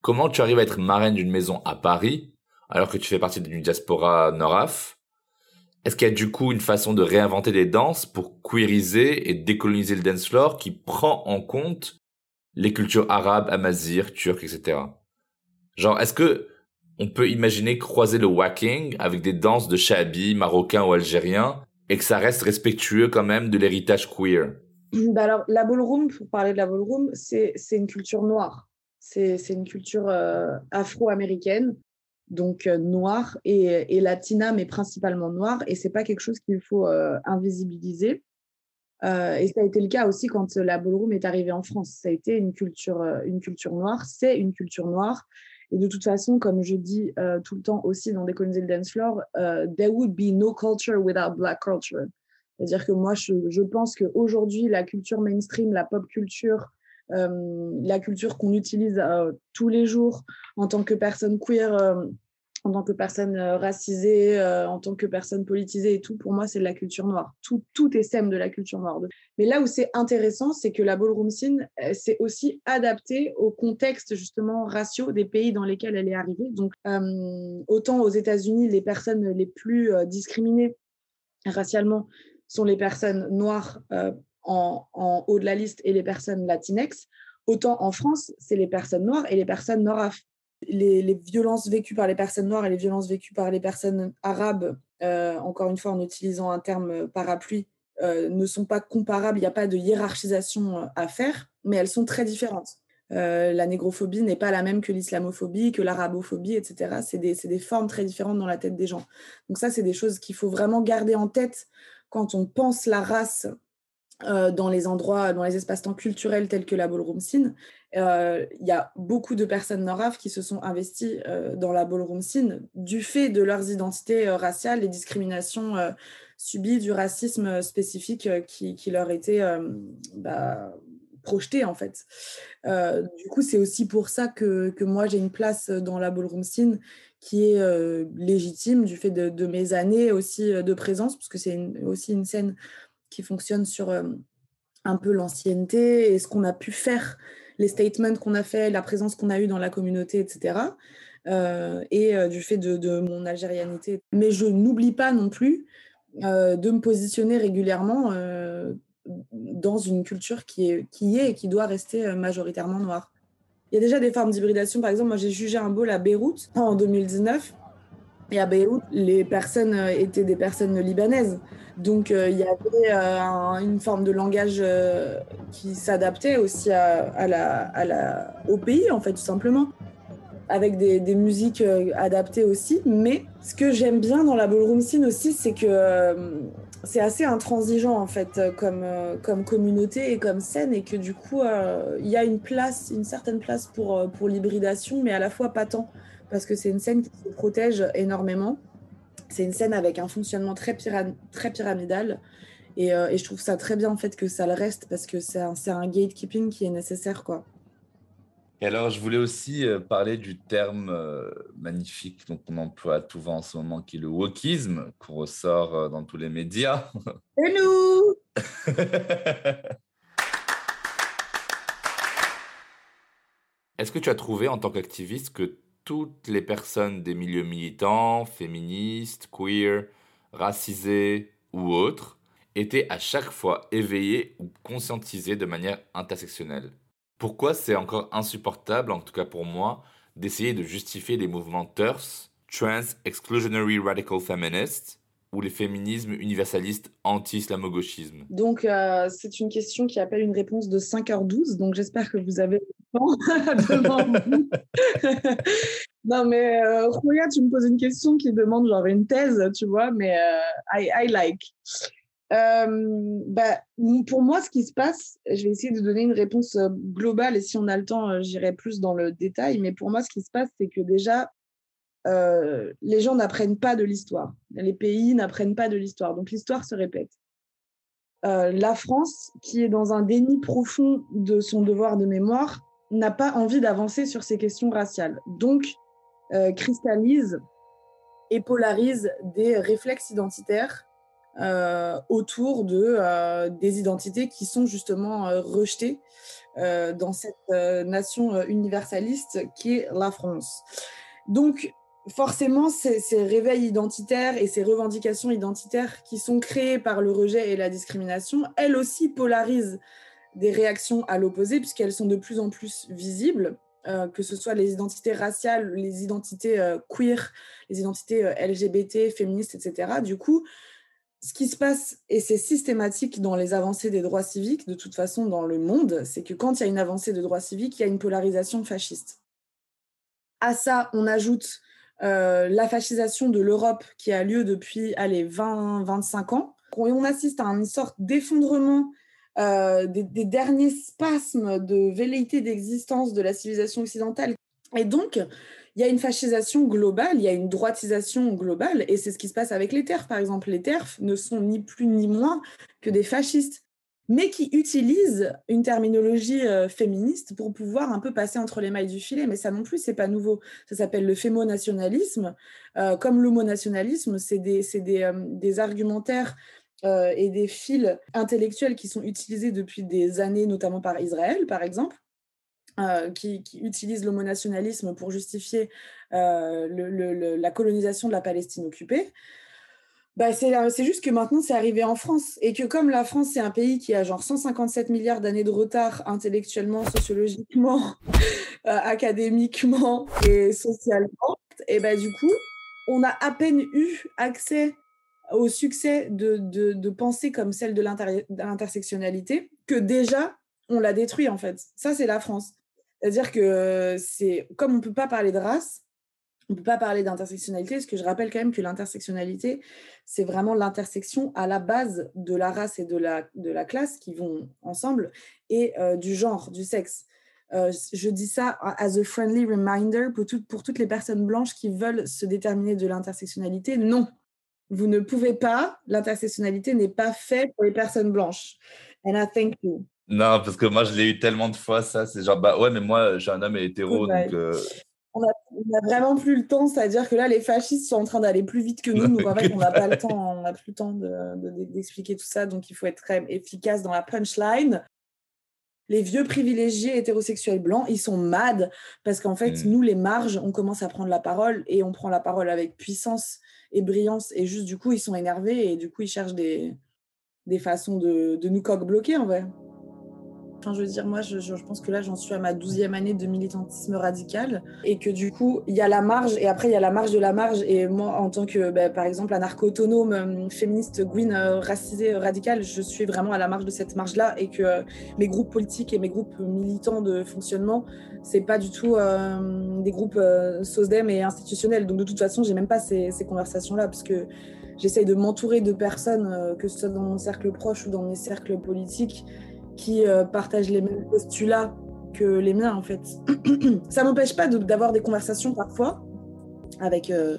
comment tu arrives à être marraine d'une maison à Paris alors que tu fais partie d'une diaspora noraf Est-ce qu'il y a du coup une façon de réinventer des danses pour queeriser et décoloniser le dance floor qui prend en compte les cultures arabes, amazirs, turques, etc. Genre, est-ce que on peut imaginer croiser le whacking avec des danses de shabi marocain ou algérien et que ça reste respectueux quand même de l'héritage queer? Bah alors, la ballroom, pour parler de la ballroom, c'est une culture noire. C'est une culture euh, afro-américaine, donc euh, noire et, et, latina, mais principalement noire. Et c'est pas quelque chose qu'il faut euh, invisibiliser. et ça a été le cas aussi quand la ballroom est arrivée en France. Ça a été une culture, une culture noire. C'est une culture noire. Et de toute façon, comme je dis euh, tout le temps aussi dans Décoloniser le Dance Floor, euh, there would be no culture without black culture. C'est-à-dire que moi, je, je pense qu'aujourd'hui, la culture mainstream, la pop culture, euh, la culture qu'on utilise euh, tous les jours en tant que personne queer, euh, en tant que personne euh, racisée, euh, en tant que personne politisée et tout, pour moi, c'est de la culture noire. Tout, tout est sème de la culture noire. Mais là où c'est intéressant, c'est que la ballroom scene, euh, c'est aussi adapté au contexte justement ratio des pays dans lesquels elle est arrivée. Donc, autant aux États-Unis, les personnes les plus discriminées racialement sont les personnes noires en, haut de la liste et les personnes latinex, autant en France, c'est les personnes noires et les personnes nord les, violences vécues par les personnes noires et les violences vécues par les personnes arabes, euh, encore une fois en utilisant un terme parapluie, euh, ne sont pas comparables, il n'y a pas de hiérarchisation euh, à faire, mais elles sont très différentes. la négrophobie n'est pas la même que l'islamophobie, que l'arabophobie, etc. C'est des, des, formes très différentes dans la tête des gens. Donc ça, c'est des choses qu'il faut vraiment garder en tête quand on pense la race euh, dans les endroits, dans les espaces-temps culturels tels que la ballroom scene. Euh, il y a beaucoup de personnes nord qui se sont investies euh, dans la ballroom scene du fait de leurs identités raciales, les discriminations subies, du racisme spécifique qui, leur était bah, projeté en fait. du coup, c'est aussi pour ça que, que moi j'ai une place dans la ballroom scene qui est légitime du fait de, de, mes années aussi de présence, parce que c'est aussi une scène qui fonctionne sur euh, un peu l'ancienneté et ce qu'on a pu faire, les statements qu'on a fait, la présence qu'on a eue dans la communauté, etc. Euh, et euh, du fait de, mon algérianité. Mais je n'oublie pas non plus de me positionner régulièrement dans une culture qui est, qui est et qui doit rester majoritairement noire. Il y a déjà des formes d'hybridation. Par exemple, moi, j'ai jugé un bowl à Beyrouth en 2019 Et à Beyrouth, les personnes étaient des personnes libanaises. Donc il y avait une forme de langage qui s'adaptait aussi au pays, en fait, tout simplement avec des, musiques euh, adaptées aussi. Mais ce que j'aime bien dans la ballroom scene aussi, c'est que euh, c'est assez intransigeant en fait euh, comme, communauté et comme scène et que du coup il y a une place, une certaine place pour l'hybridation, mais à la fois pas tant parce que c'est une scène qui se protège énormément. C'est une scène avec un fonctionnement très, très pyramidal. Et, et, je trouve ça très bien en fait que ça le reste parce que c'est un, un gatekeeping qui est nécessaire quoi. Et alors, je voulais aussi euh, parler du terme euh, magnifique dont on emploie à tout vent en ce moment, qui est le wokisme, qu'on ressort euh, dans tous les médias. *laughs* Et nous *laughs* Est-ce que tu as trouvé en tant qu'activiste que toutes les personnes des milieux militants, féministes, queer, racisées ou autres étaient à chaque fois éveillées ou conscientisées de manière intersectionnelle. Pourquoi c'est encore insupportable, en tout cas pour moi, d'essayer de justifier les mouvements TERFs, Trans Exclusionary Radical Feminists, ou les féminismes universalistes anti-islamo-gauchisme Donc, euh, c'est une question qui appelle une réponse de 5h12, donc j'espère que vous avez le temps *laughs* devant vous. *laughs* non, mais euh, tu me poses une question qui demande genre une thèse, tu vois, mais euh, I, I like. Euh, bah, pour moi, ce qui se passe, je vais essayer de donner une réponse globale et si on a le temps, j'irai plus dans le détail. Mais pour moi, ce qui se passe, c'est que déjà, les gens n'apprennent pas de l'histoire. Les pays n'apprennent pas de l'histoire. Donc l'histoire se répète. la France, qui est dans un déni profond de son devoir de mémoire, n'a pas envie d'avancer sur ces questions raciales. Donc, cristallise et polarise des réflexes identitaires euh, autour de, euh, des identités qui sont justement euh, rejetées dans cette nation universaliste qui est la France. Donc, forcément, ces, réveils identitaires et ces revendications identitaires qui sont créées par le rejet et la discrimination, elles aussi polarisent des réactions à l'opposé, puisqu'elles sont de plus en plus visibles, euh, que ce soit les identités raciales, les identités queer, les identités LGBT, féministes, etc. Du coup, ce qui se passe, et c'est systématique dans les avancées des droits civiques, de toute façon dans le monde, c'est que quand il y a une avancée de droits civiques, il y a une polarisation fasciste. À ça, on ajoute euh, la fascisation de l'Europe qui a lieu depuis allez, 20-25 ans. On assiste à une sorte d'effondrement euh, des, des, derniers spasmes de velléité d'existence de la civilisation occidentale. Et donc, il y a une fascisation globale, il y a une droitisation globale, et c'est ce qui se passe avec les TERF, par exemple. Les TERF ne sont ni plus ni moins que des fascistes, mais qui utilisent une terminologie euh, féministe pour pouvoir un peu passer entre les mailles du filet. Mais ça non plus, c'est pas nouveau. Ça s'appelle le fémonationalisme. Euh, comme l'homonationalisme, c'est des, des, euh, des, argumentaires et des fils intellectuels qui sont utilisés depuis des années, notamment par Israël, par exemple qui, qui, utilise l'homonationalisme pour justifier la colonisation de la Palestine occupée. Bah c'est juste que maintenant c'est arrivé en France et que comme la France c'est un pays qui a genre 157 milliards d'années de retard intellectuellement, sociologiquement, *laughs* euh, académiquement et socialement, et bah du coup on a à peine eu accès au succès de, de, de pensées comme celle de l'intersectionnalité que déjà on l'a détruit en fait. Ça c'est la France. C'est-à-dire que c'est comme on ne peut pas parler de race, on ne peut pas parler d'intersectionnalité, parce que je rappelle quand même que l'intersectionnalité, c'est vraiment l'intersection à la base de la race et de la, de la classe qui vont ensemble, et euh, du genre, du sexe. Euh, je dis ça as a friendly reminder pour, pour toutes les personnes blanches qui veulent se déterminer de l'intersectionnalité. Non, vous ne pouvez pas. L'intersectionnalité n'est pas faite pour les personnes blanches. And I thank you. Non, parce que moi, je l'ai eu tellement de fois, ça. C'est genre, bah ouais, mais moi, j'ai un homme hétéro, donc. Euh, on n'a vraiment plus le temps, c'est-à-dire que là, les fascistes sont en train d'aller plus vite que nous, donc en fait, on n'a pas le *laughs* temps, on n'a plus le temps d'expliquer de, tout ça, donc il faut être très efficace dans la punchline. Les vieux privilégiés hétérosexuels blancs, ils sont mad parce qu'en fait, hmm. nous, les marges, on commence à prendre la parole et on prend la parole avec puissance et brillance et juste du coup, ils sont énervés et du coup, ils cherchent des, des façons de, de nous coq bloquer en vrai. Je veux dire, moi, je, pense que là, j'en suis à ma douzième année de militantisme radical et que du coup, il y a la marge et après, il y a la marge de la marge. Et moi, en tant que, bah, par exemple, anarcho-autonome, euh, féministe, gouine, euh, racisée, radicale, je suis vraiment à la marge de cette marge-là et que euh, mes groupes politiques et mes groupes militants de fonctionnement, c'est pas du tout des groupes SOSDEM et institutionnels. Donc, de toute façon, j'ai même pas ces, ces conversations-là parce que j'essaye de m'entourer de personnes, que ce soit dans mon cercle proche ou dans mes cercles politiques, qui euh, partagent les mêmes postulats que les miens, en fait. *clears throat* ça m'empêche pas d'avoir des conversations parfois avec, euh,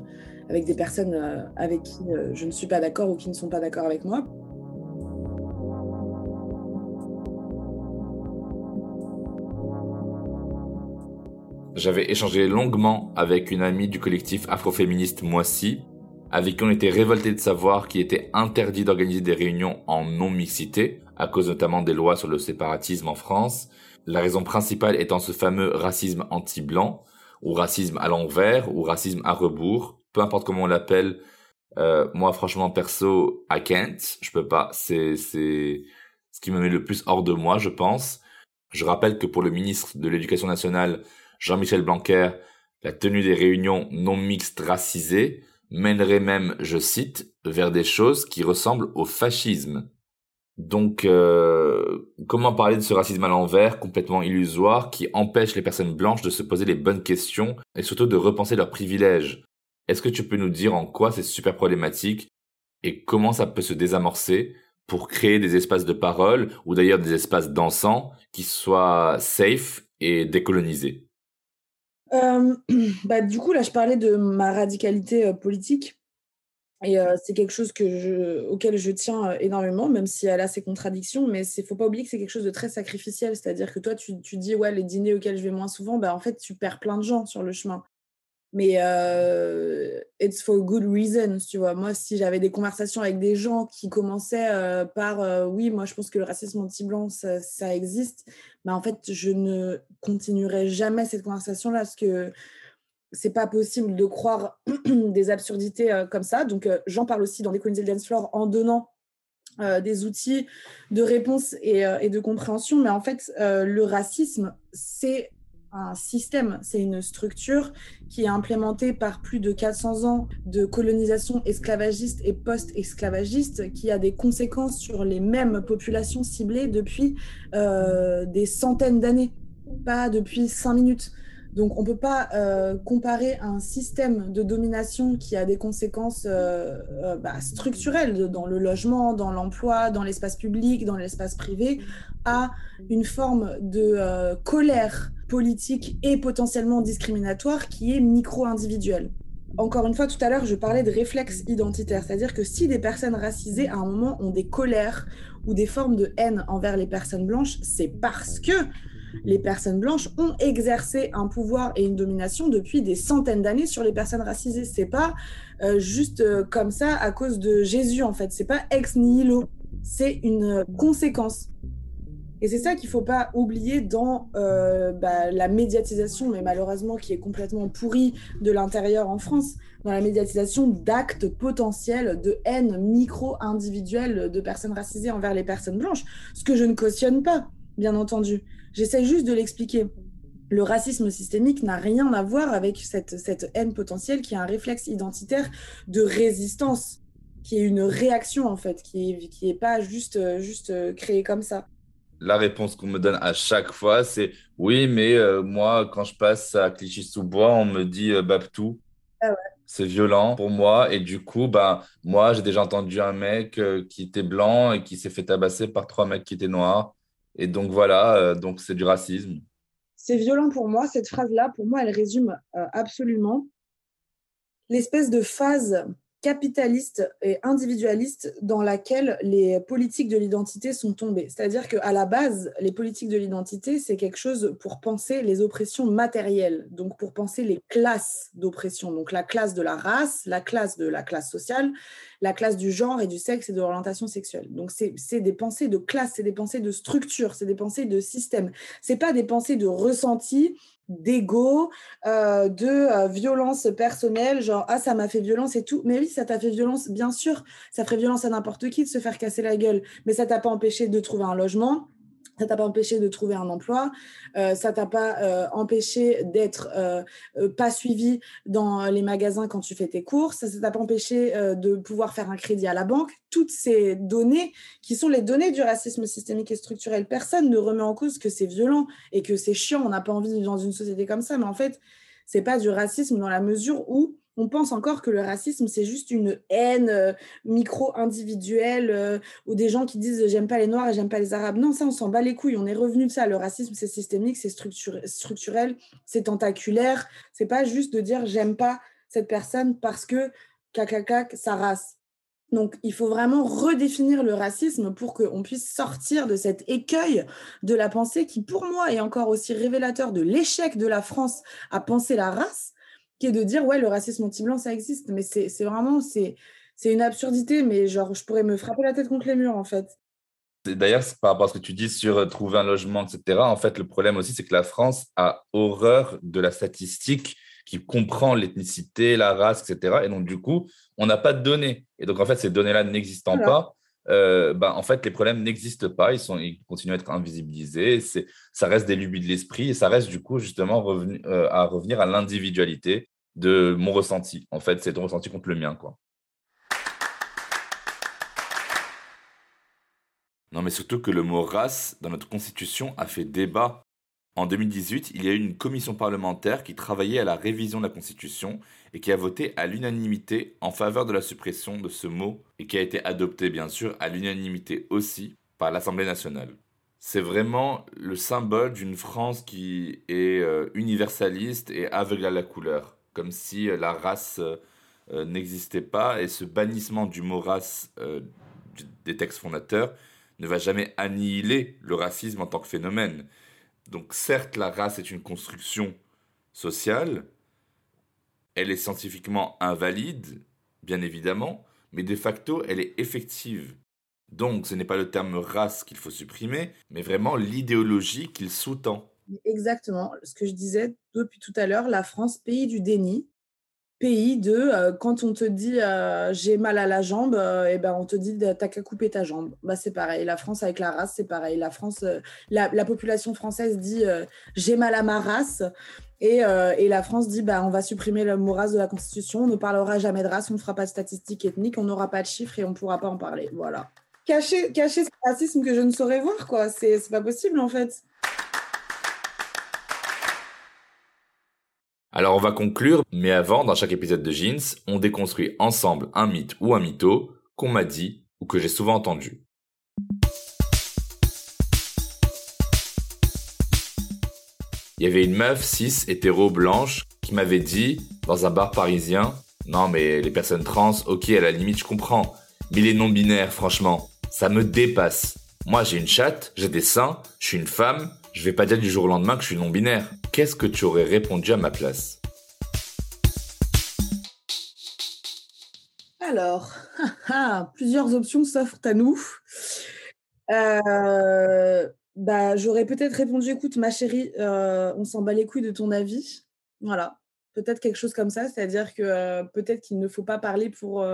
avec des personnes euh, avec qui je ne suis pas d'accord ou qui ne sont pas d'accord avec moi. J'avais échangé longuement avec une amie du collectif afroféministe Moissy, avec qui on était révolté de savoir qu'il était interdit d'organiser des réunions en non-mixité, à cause notamment des lois sur le séparatisme en France, la raison principale étant ce fameux racisme anti-blanc, ou racisme à l'envers, ou racisme à rebours, peu importe comment on l'appelle, euh, moi franchement perso, I can't, je peux pas, c'est c'est ce qui me met le plus hors de moi, je pense. Je rappelle que pour le ministre de l'Éducation nationale, Jean-Michel Blanquer, la tenue des réunions non mixtes racisées mènerait même, je cite, vers des choses qui ressemblent au fascisme. Donc, euh, comment parler de ce racisme à l'envers, complètement illusoire, qui empêche les personnes blanches de se poser les bonnes questions et surtout de repenser leurs privilèges? Est-ce que tu peux nous dire en quoi c'est super problématique et comment ça peut se désamorcer pour créer des espaces de parole ou d'ailleurs des espaces dansants qui soient safe et décolonisés? Euh, *clears throat* bah, Du coup, là, je parlais de ma radicalité euh, politique. Et euh, c'est quelque chose auquel je tiens énormément, même si elle a ses contradictions. Mais il ne faut pas oublier que c'est quelque chose de très sacrificiel. C'est-à-dire que toi, tu, tu, dis, ouais, les dîners auxquels je vais moins souvent, bah, en fait, tu perds plein de gens sur le chemin. Mais euh, it's for good reasons, tu vois. Moi, si j'avais des conversations avec des gens qui commençaient par oui, moi, je pense que le racisme anti-blanc, ça, existe, bah, en fait, je ne continuerai jamais cette conversation-là parce que c'est pas possible de croire *clears throat* des absurdités euh, comme ça. Donc, euh, j'en parle aussi dans Décoloniser le Dance Floor en donnant euh, des outils de réponse et, de compréhension. Mais en fait, le racisme, c'est un système, c'est une structure qui est implémentée par plus de 400 ans de colonisation esclavagiste et post-esclavagiste, qui a des conséquences sur les mêmes populations ciblées depuis des centaines d'années, pas depuis cinq minutes. Donc, on ne peut pas euh, comparer un système de domination qui a des conséquences euh, euh, bah, structurelles dans le logement, dans l'emploi, dans l'espace public, dans l'espace privé, à une forme de colère politique et potentiellement discriminatoire qui est micro-individuelle. Encore une fois, tout à l'heure, je parlais de réflexe identitaire, c'est-à-dire que si des personnes racisées, à un moment, ont des colères ou des formes de haine envers les personnes blanches, c'est parce que les personnes blanches ont exercé un pouvoir et une domination depuis des centaines d'années sur les personnes racisées. C'est pas euh, juste euh, comme ça à cause de Jésus en fait. C'est pas ex nihilo. C'est une conséquence. Et c'est ça qu'il ne faut pas oublier dans euh, bah, la médiatisation, mais malheureusement qui est complètement pourrie de l'intérieur en France, dans la médiatisation d'actes potentiels de haine micro-individuelle de personnes racisées envers les personnes blanches, ce que je ne cautionne pas, bien entendu. J'essaie juste de l'expliquer. Le racisme systémique n'a rien à voir avec cette, cette haine potentielle qui est un réflexe identitaire de résistance, qui est une réaction en fait, qui n'est qui est pas juste, juste créée comme ça. La réponse qu'on me donne à chaque fois, c'est oui, mais euh, moi, quand je passe à Clichy-sous-Bois, on me dit euh, Babtou. Ah ouais. C'est violent pour moi. Et du coup, bah, moi, j'ai déjà entendu un mec euh, qui était blanc et qui s'est fait tabasser par trois mecs qui étaient noirs. Et donc voilà, euh, donc c'est du racisme. C'est violent pour moi, cette phrase-là, pour moi, elle résume absolument l'espèce de phase capitaliste et individualiste dans laquelle les politiques de l'identité sont tombées. C'est-à-dire qu'à la base, les politiques de l'identité, c'est quelque chose pour penser les oppressions matérielles, donc pour penser les classes d'oppression, donc la classe de la race, la classe de la classe sociale, la classe du genre et du sexe et de l'orientation sexuelle. Donc c'est des pensées de classe, c'est des pensées de structure, c'est des pensées de système. C'est pas des pensées de ressenti d'ego, euh, de euh, violence personnelle, genre ah ça m'a fait violence et tout. Mais oui, ça t'a fait violence, bien sûr, ça ferait violence à n'importe qui de se faire casser la gueule, mais ça t'a pas empêché de trouver un logement, ça t'a pas empêché de trouver un emploi, euh, ça t'a pas euh, empêché d'être euh, euh, pas suivi dans les magasins quand tu fais tes courses, ça t'a pas empêché de pouvoir faire un crédit à la banque. Toutes ces données qui sont les données du racisme systémique et structurel, personne ne remet en cause que c'est violent et que c'est chiant. On n'a pas envie de vivre dans une société comme ça, mais en fait, c'est pas du racisme dans la mesure où on pense encore que le racisme, c'est juste une haine euh, micro-individuelle euh, ou des gens qui disent j'aime pas les noirs et j'aime pas les arabes. Non, ça, on s'en bat les couilles. On est revenu de ça. Le racisme, c'est systémique, c'est structure- structurel, c'est tentaculaire. C'est pas juste de dire j'aime pas cette personne parce que cacacac, sa race. Donc, il faut vraiment redéfinir le racisme pour qu'on puisse sortir de cet écueil de la pensée qui, pour moi, est encore aussi révélateur de l'échec de la France à penser la race, qui est de dire, ouais, le racisme anti-blanc, ça existe. Mais c'est vraiment, c'est une absurdité, mais genre, je pourrais me frapper la tête contre les murs, en fait. D'ailleurs, c'est par rapport à ce que tu dis sur euh, trouver un logement, etc. En fait, le problème aussi, c'est que la France a horreur de la statistique qui comprend l'ethnicité, la race, etc. Et donc, du coup, on n'a pas de données. Et donc, en fait, ces données-là n'existant Voilà. pas, euh, bah, en fait, les problèmes n'existent pas. Ils, sont, ils continuent à être invisibilisés. Ça reste des lubies de l'esprit et ça reste, du coup, justement, revenu, euh, à revenir à l'individualité de mon ressenti. En fait, c'est ton ressenti contre le mien, quoi. Non, mais surtout que le mot race dans notre constitution a fait débat. En 2018, il y a eu une commission parlementaire qui travaillait à la révision de la constitution et qui a voté à l'unanimité en faveur de la suppression de ce mot et qui a été adopté bien sûr à l'unanimité aussi par l'Assemblée nationale. C'est vraiment le symbole d'une France qui est euh, universaliste et aveugle à la couleur, comme si euh, la race euh, n'existait pas et ce bannissement du mot race des textes fondateurs ne va jamais annihiler le racisme en tant que phénomène. Donc certes, la race est une construction sociale, elle est scientifiquement invalide, bien évidemment, mais de facto, elle est effective. Donc ce n'est pas le terme race qu'il faut supprimer, mais vraiment l'idéologie qu'il sous-tend. Exactement, ce que je disais depuis tout à l'heure, la France, pays du déni, pays de euh, quand on te dit euh, j'ai mal à la jambe, euh, et ben on te dit t'as qu'à couper ta jambe. Bah, c'est pareil. La France avec la race, c'est pareil. La France, la, la population française dit j'ai mal à ma race. Et, et la France dit bah, on va supprimer le mot race de la Constitution, on ne parlera jamais de race, on ne fera pas de statistiques ethniques, on n'aura pas de chiffres et on ne pourra pas en parler. Voilà. Cacher, cacher ce racisme que je ne saurais voir, quoi. C'est pas possible en fait. Alors on va conclure, mais avant, dans chaque épisode de Jeans, on déconstruit ensemble un mythe ou un mytho qu'on m'a dit ou que j'ai souvent entendu. Il y avait une meuf cis hétéro blanche qui m'avait dit dans un bar parisien "Non mais les personnes trans, OK, à la limite je comprends, mais les non binaires franchement, ça me dépasse. Moi j'ai une chatte, j'ai des seins, je suis une femme, je vais pas dire du jour au lendemain que je suis non binaire. Qu'est-ce que tu aurais répondu à ma place? Alors, *laughs* plusieurs options s'offrent à nous. Euh, bah, j'aurais peut-être répondu, écoute, ma chérie, euh, on s'en bat les couilles de ton avis. Voilà, peut-être quelque chose comme ça, c'est-à-dire que euh, peut-être qu'il ne faut pas parler pour,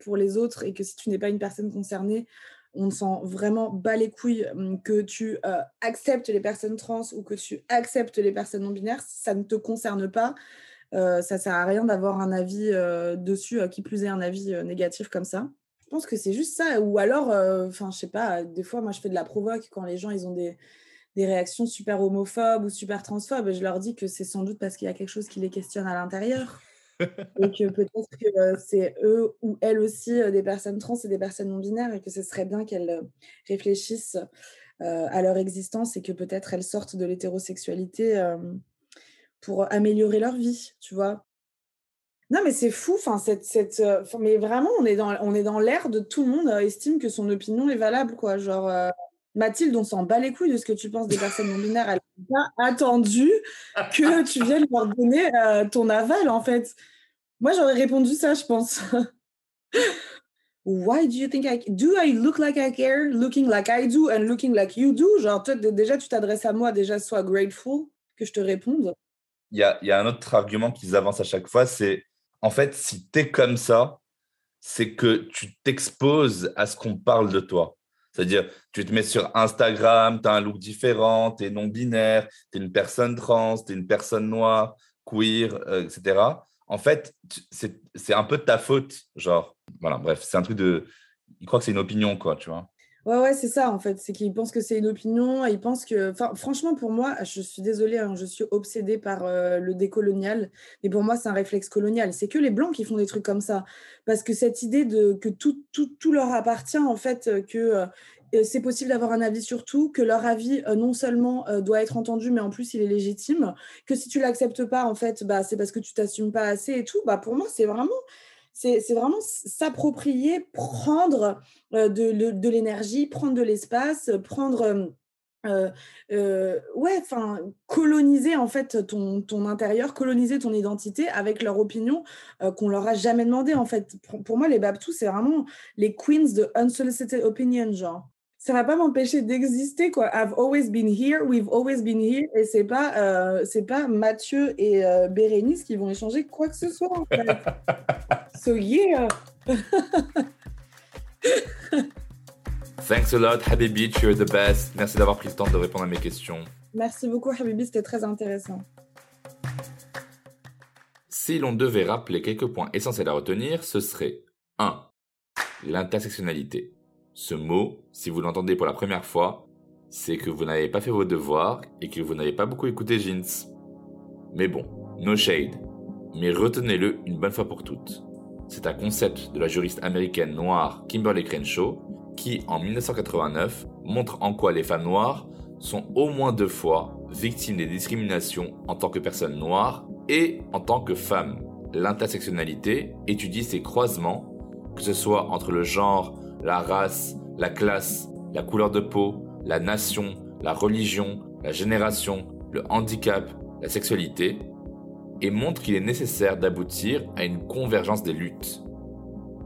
pour les autres et que si tu n'es pas une personne concernée, on s'en vraiment bat les couilles hum, que tu euh, acceptes les personnes trans ou que tu acceptes les personnes non binaires, ça ne te concerne pas. Euh, ça sert à rien d'avoir un avis euh, dessus, qui plus est un avis négatif comme ça. Je pense que c'est juste ça. Ou alors, enfin, je sais pas, des fois, moi, je fais de la provoque quand les gens, ils ont des réactions super homophobes ou super transphobes. Je leur dis que c'est sans doute parce qu'il y a quelque chose qui les questionne à l'intérieur. *laughs* et que peut-être que euh, c'est eux ou elles aussi euh, des personnes trans et des personnes non binaires et que ce serait bien qu'elles euh, réfléchissent à leur existence et que peut-être elles sortent de l'hétérosexualité pour améliorer leur vie, tu vois. Non, mais c'est fou, enfin, cette, cette, mais vraiment, on est dans, dans l'ère de tout le monde estime que son opinion est valable, quoi. Genre, Mathilde, on s'en bat les couilles de ce que tu penses des personnes non binaires. Elle n'a pas attendu que tu viennes leur donner euh, ton aval, en fait. Moi, j'aurais répondu ça, je pense. Why do you think I do I look like I care, looking like I do and looking like you do? Genre, déjà, tu t'adresses à moi, déjà, sois grateful que je te réponde. Il y a, y a un autre argument qu'ils avancent à chaque fois, c'est en fait, si tu es comme ça, c'est que tu t'exposes à ce qu'on parle de toi. C'est-à-dire, tu te mets sur Instagram, tu as un look différent, tu es non-binaire, tu es une personne trans, tu es une personne noire, queer, euh, etc. En fait, c'est un peu de ta faute. Genre, voilà, bref, c'est un truc de. Il croit que c'est une opinion, quoi, tu vois. Ouais, ouais, c'est ça en fait. C'est qu'ils pensent que c'est une opinion. Ils pensent que. Franchement, pour moi, je suis désolée, hein, je suis obsédée par euh, le décolonial. Mais pour moi, c'est un réflexe colonial. C'est que les Blancs qui font des trucs comme ça. Parce que cette idée de que tout, tout, tout leur appartient, en fait, euh, que euh, c'est possible d'avoir un avis sur tout, que leur avis non seulement doit être entendu, mais en plus il est légitime, que si tu l'acceptes pas, en fait, bah, c'est parce que tu t'assumes pas assez et tout. Bah, pour moi, c'est vraiment c'est vraiment s'approprier, prendre de, l'énergie, prendre de l'espace, prendre... Euh, ouais, enfin, coloniser en fait ton, intérieur, coloniser ton identité avec leur opinion qu'on leur a jamais demandé en fait. Pour, moi, les Babtous, c'est vraiment les queens de unsolicited opinion, genre ça va pas m'empêcher d'exister quoi. I've always been here, we've always been here, et c'est pas euh, c'est pas Mathieu et euh, Bérénice qui vont échanger quoi que ce soit. *laughs* so yeah. *laughs* Thanks a lot, Habibi, you're the best. Merci d'avoir pris le temps de répondre à mes questions. Merci beaucoup, Habibi, c'était très intéressant. Si l'on devait rappeler quelques points essentiels à retenir, ce serait 1. L'intersectionnalité. Ce mot, si vous l'entendez pour la première fois, c'est que vous n'avez pas fait vos devoirs et que vous n'avez pas beaucoup écouté Jeans. Mais bon, no shade. Mais retenez-le une bonne fois pour toutes. C'est un concept de la juriste américaine noire Kimberly Crenshaw qui, en 1989, montre en quoi les femmes noires sont au moins deux fois victimes des discriminations en tant que personnes noires et en tant que femmes. L'intersectionnalité étudie ces croisements, que ce soit entre le genre la race, la classe, la couleur de peau, la nation, la religion, la génération, le handicap, la sexualité, et montre qu'il est nécessaire d'aboutir à une convergence des luttes.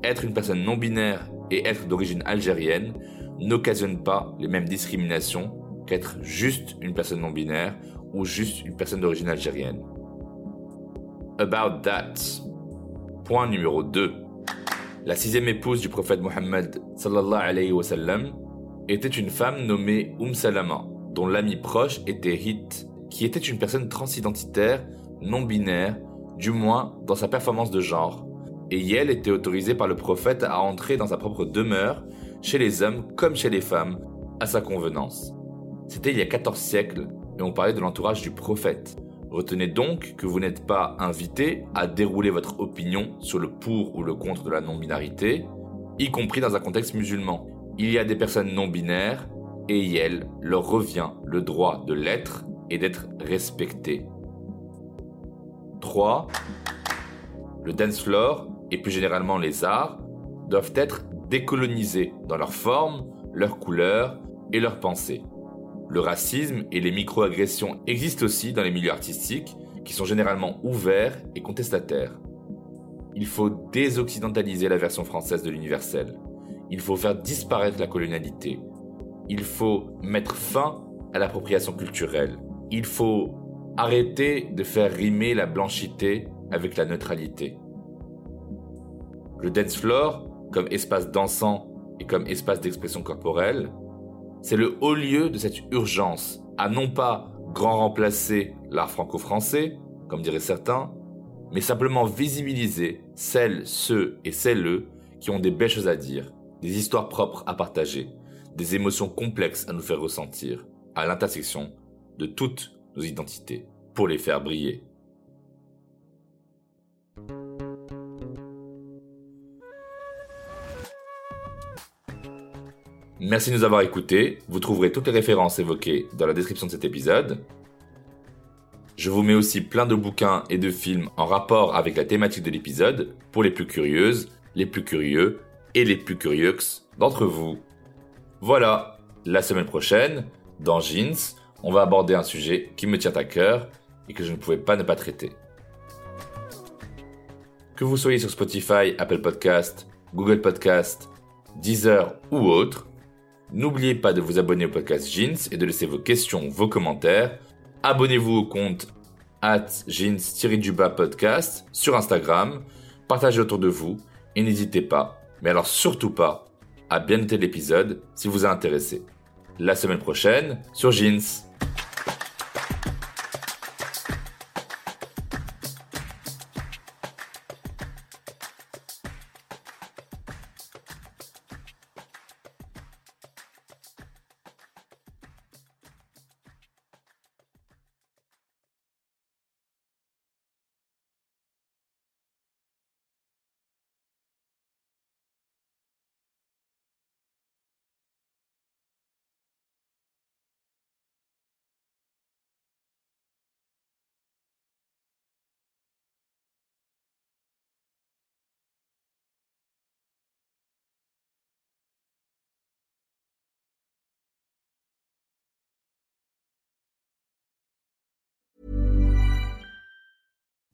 Être une personne non binaire et être d'origine algérienne n'occasionne pas les mêmes discriminations qu'être juste une personne non binaire ou juste une personne d'origine algérienne. About that. Point numéro 2. La sixième épouse du prophète Mohammed était une femme nommée Umm Salama, dont l'ami proche était Hit, qui était une personne transidentitaire, non binaire, du moins dans sa performance de genre. Et elle était autorisée par le prophète à entrer dans sa propre demeure, chez les hommes comme chez les femmes, à sa convenance. C'était il y a 14 siècles, et on parlait de l'entourage du prophète. Retenez donc que vous n'êtes pas invité à dérouler votre opinion sur le pour ou le contre de la non-binarité, y compris dans un contexte musulman. Il y a des personnes non-binaires et il leur revient le droit de l'être et d'être respectées. 3. Le dance floor, et plus généralement les arts, doivent être décolonisés dans leur forme, leur couleur et leur pensée. Le racisme et les micro-agressions existent aussi dans les milieux artistiques, qui sont généralement ouverts et contestataires. Il faut désoccidentaliser la version française de l'universel. Il faut faire disparaître la colonialité. Il faut mettre fin à l'appropriation culturelle. Il faut arrêter de faire rimer la blanchité avec la neutralité. Le dance floor, comme espace dansant et comme espace d'expression corporelle, c'est le haut lieu de cette urgence à non pas grand remplacer l'art franco-français, comme diraient certains, mais simplement visibiliser celles, ceux et celles qui ont des belles choses à dire, des histoires propres à partager, des émotions complexes à nous faire ressentir, à l'intersection de toutes nos identités, pour les faire briller. Merci de nous avoir écoutés. Vous trouverez toutes les références évoquées dans la description de cet épisode. Je vous mets aussi plein de bouquins et de films en rapport avec la thématique de l'épisode pour les plus curieuses, les plus curieux et les plus curieux d'entre vous. Voilà, la semaine prochaine, dans Jeans, on va aborder un sujet qui me tient à cœur et que je ne pouvais pas ne pas traiter. Que vous soyez sur Spotify, Apple Podcast, Google Podcast, Deezer ou autre, N'oubliez pas de vous abonner au podcast Jeans et de laisser vos questions, vos commentaires. Abonnez-vous au compte at jeans podcast sur Instagram. Partagez autour de vous et n'hésitez pas, mais alors surtout pas, à bien noter l'épisode si vous a intéressé. La semaine prochaine sur Jeans.